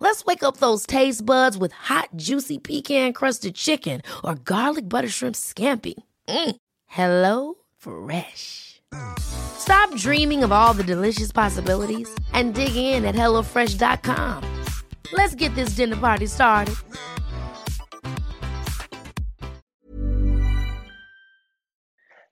Let's wake up those taste buds with hot, juicy pecan crusted chicken or garlic butter shrimp scampi. Mm. Hello Fresh. Stop dreaming of all the delicious possibilities and dig in at HelloFresh.com. Let's get this dinner party started.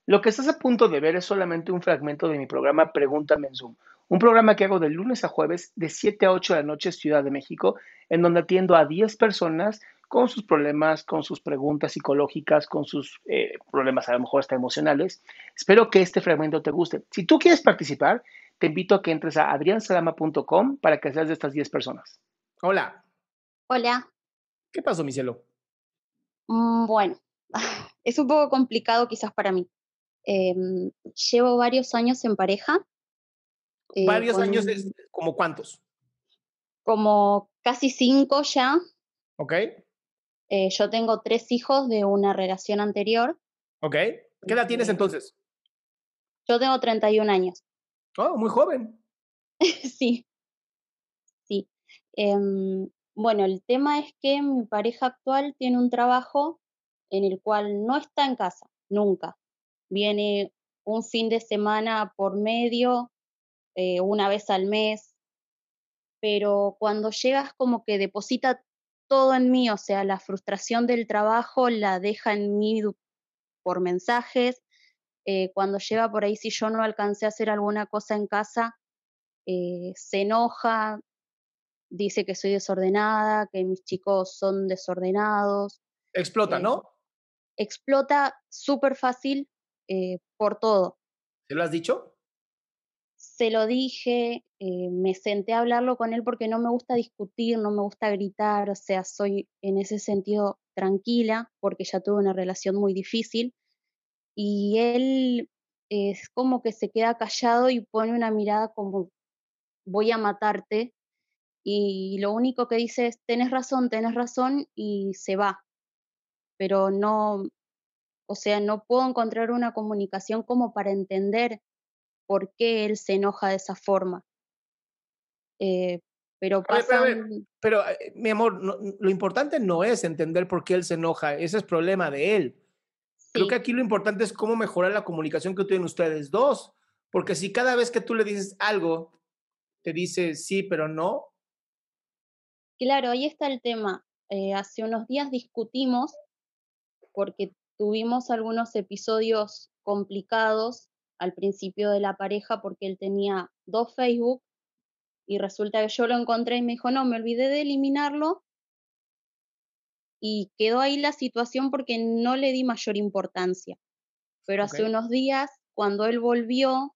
Lo que estás a punto de ver es solamente un fragmento de mi programa Pregúntame en Zoom, un programa que hago de lunes a jueves de 7 a 8 de la noche Ciudad de México, en donde atiendo a 10 personas con sus problemas, con sus preguntas psicológicas, con sus eh, problemas a lo mejor hasta emocionales. Espero que este fragmento te guste. Si tú quieres participar, te invito a que entres a adriansalama.com para que seas de estas 10 personas. Hola. Hola. ¿Qué pasó, mi cielo? Mm, bueno, es un poco complicado quizás para mí. Em, llevo varios años en pareja. Eh, ¿Varios años es como cuántos? Como casi cinco ya. Ok. Eh, yo tengo tres hijos de una relación anterior. Ok. ¿Qué edad tienes Eh, entonces? Yo tengo 31 años. Oh, muy joven. sí. Sí. Em, bueno, el tema es que mi pareja actual tiene un trabajo en el cual no está en casa, nunca. Viene un fin de semana por medio, eh, una vez al mes, pero cuando llegas como que deposita todo en mí, o sea, la frustración del trabajo la deja en mí por mensajes. eh, cuando llega por ahí, si yo no alcancé a hacer alguna cosa en casa, eh, se enoja, dice que soy desordenada, que mis chicos son desordenados. Explota, Eh, ¿no? Explota súper fácil por todo. ¿Se lo has dicho? Se lo dije, eh, me senté a hablarlo con él porque no me gusta discutir, no me gusta gritar, o sea, soy en ese sentido tranquila porque ya tuve una relación muy difícil. Y él es como que se queda callado y pone una mirada como voy a matarte y lo único que dice es tenés razón, tenés razón y se va, pero no, o sea, no puedo encontrar una comunicación como para entender por qué él se enoja de esa forma. Eh, pero A ver, pero, a ver, pasan, pero, eh, mi amor, no- lo importante no es entender por qué él se enoja, ese es problema de él. Creo que sí, aquí lo importante es cómo mejorar la comunicación que tienen ustedes dos, porque si cada vez que tú le dices algo, te dice sí, pero no, claro, ahí está el tema. Eh, hace unos días discutimos porque tuvimos algunos episodios complicados al principio de la pareja porque él tenía dos Facebook y resulta que yo lo encontré y me dijo, no, me olvidé de eliminarlo y quedó ahí la situación porque no le di mayor importancia. Pero hace unos días, cuando él volvió,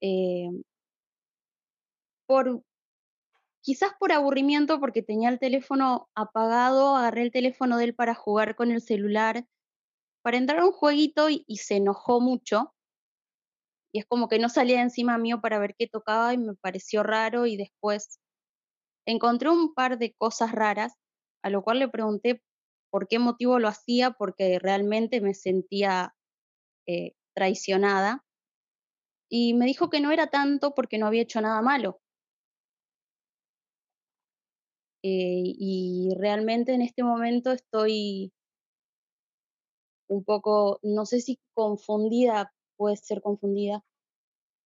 eh, por quizás por aburrimiento, porque tenía el teléfono apagado, agarré el teléfono de él para jugar con el celular, para entrar a un jueguito y, y se enojó mucho. Y es como que no salía encima mío para ver qué tocaba y me pareció raro y después encontré un par de cosas raras, a lo cual le pregunté por qué motivo lo hacía, porque realmente me sentía eh, traicionada. Y me dijo que no era tanto porque no había hecho nada malo. Eh, y realmente en este momento estoy un poco, no sé si confundida, puede ser confundida,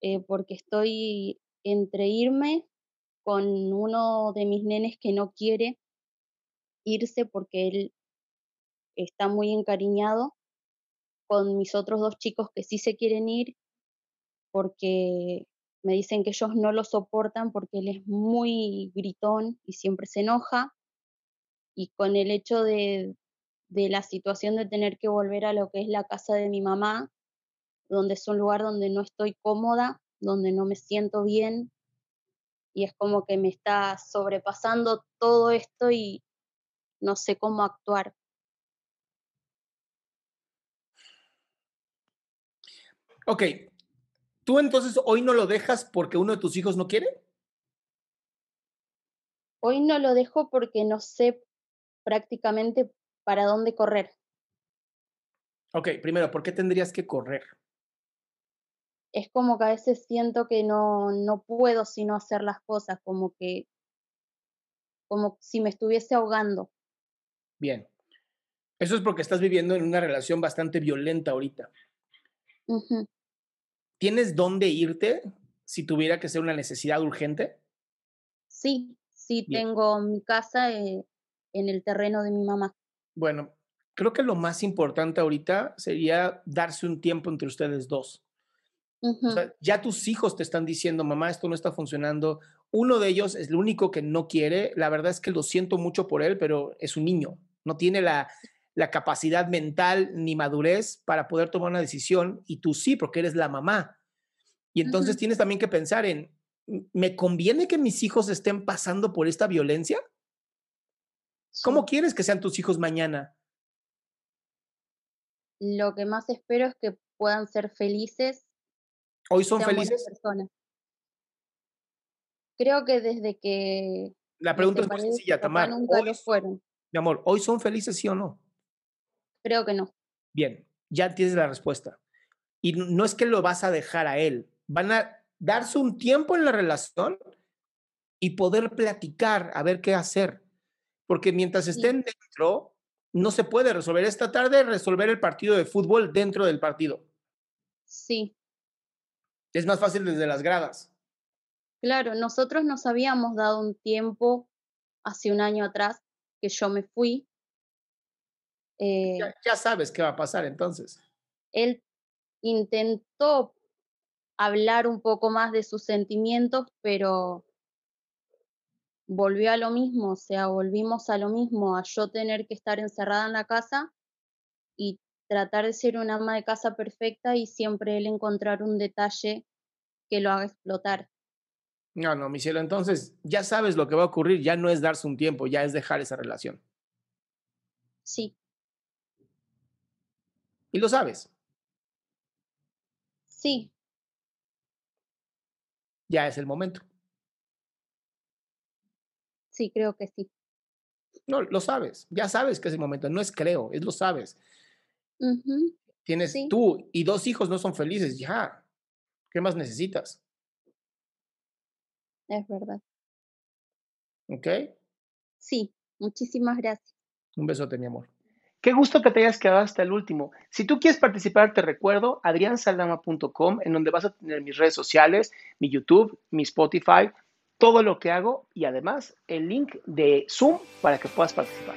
eh, porque estoy entre irme con uno de mis nenes que no quiere irse porque él está muy encariñado con mis otros dos chicos que sí se quieren ir porque me dicen que ellos no lo soportan porque él es muy gritón y siempre se enoja. Y con el hecho de, de la situación de tener que volver a lo que es la casa de mi mamá, donde es un lugar donde no estoy cómoda, donde no me siento bien, y es como que me está sobrepasando todo esto y no sé cómo actuar. Ok, ¿tú entonces hoy no lo dejas porque uno de tus hijos no quiere? Hoy no lo dejo porque no sé prácticamente para dónde correr. Ok, primero, ¿por qué tendrías que correr? Es como que a veces siento que no, no puedo sino hacer las cosas, como que, como si me estuviese ahogando. Bien. Eso es porque estás viviendo en una relación bastante violenta ahorita. ¿Tienes dónde irte si tuviera que ser una necesidad urgente? Sí, sí, tengo mi casa eh, en el terreno de mi mamá. Bueno, creo que lo más importante ahorita sería darse un tiempo entre ustedes dos. O sea, ya tus hijos te están diciendo, mamá, esto no está funcionando. Uno de ellos es el único que no quiere. La verdad es que lo siento mucho por él, pero es un niño. No tiene la, la capacidad mental ni madurez para poder tomar una decisión y tú sí, porque eres la mamá. Y entonces tienes también que pensar en, ¿me conviene que mis hijos estén pasando por esta violencia? ¿Cómo quieres que sean tus hijos mañana? Lo que más espero es que puedan ser felices. ¿Hoy son felices? Creo que desde que... La pregunta es muy sencilla, Tamar. Nunca lo fueron. Mi amor, ¿hoy son felices sí o no? Creo que no. Bien, ya tienes la respuesta. Y no es que lo vas a dejar a él, van a darse un tiempo en la relación y poder platicar, a ver qué hacer. Porque mientras estén dentro, no se puede resolver. Esta tarde resolver el partido de fútbol dentro del partido. Sí. Es más fácil desde las gradas. Claro, nosotros nos habíamos dado un tiempo hace un año atrás que yo me fui eh, ya, sabes qué va a pasar entonces. Él intentó hablar un poco más de sus sentimientos, pero volvió a lo mismo, o sea, volvimos a lo mismo, a yo tener que estar encerrada en la casa y tratar de ser una ama de casa perfecta y siempre él encontrar un detalle que lo haga explotar. No, no, mi cielo, entonces ya sabes lo que va a ocurrir, ya no es darse un tiempo, ya es dejar esa relación. Sí. Y lo sabes. Sí. Ya es el momento. Sí, creo que sí. No, lo sabes. Ya sabes que es el momento. No es creo, es lo sabes. Tienes tú y dos hijos no son felices. Ya. ¿Qué más necesitas? Es verdad. ¿Ok? Sí, muchísimas gracias. Un besote, mi amor. Qué gusto que te hayas quedado hasta el último. Si tú quieres participar, te recuerdo adriansaldama.com, en donde vas a tener mis redes sociales, mi YouTube, mi Spotify, todo lo que hago y además el link de Zoom para que puedas participar.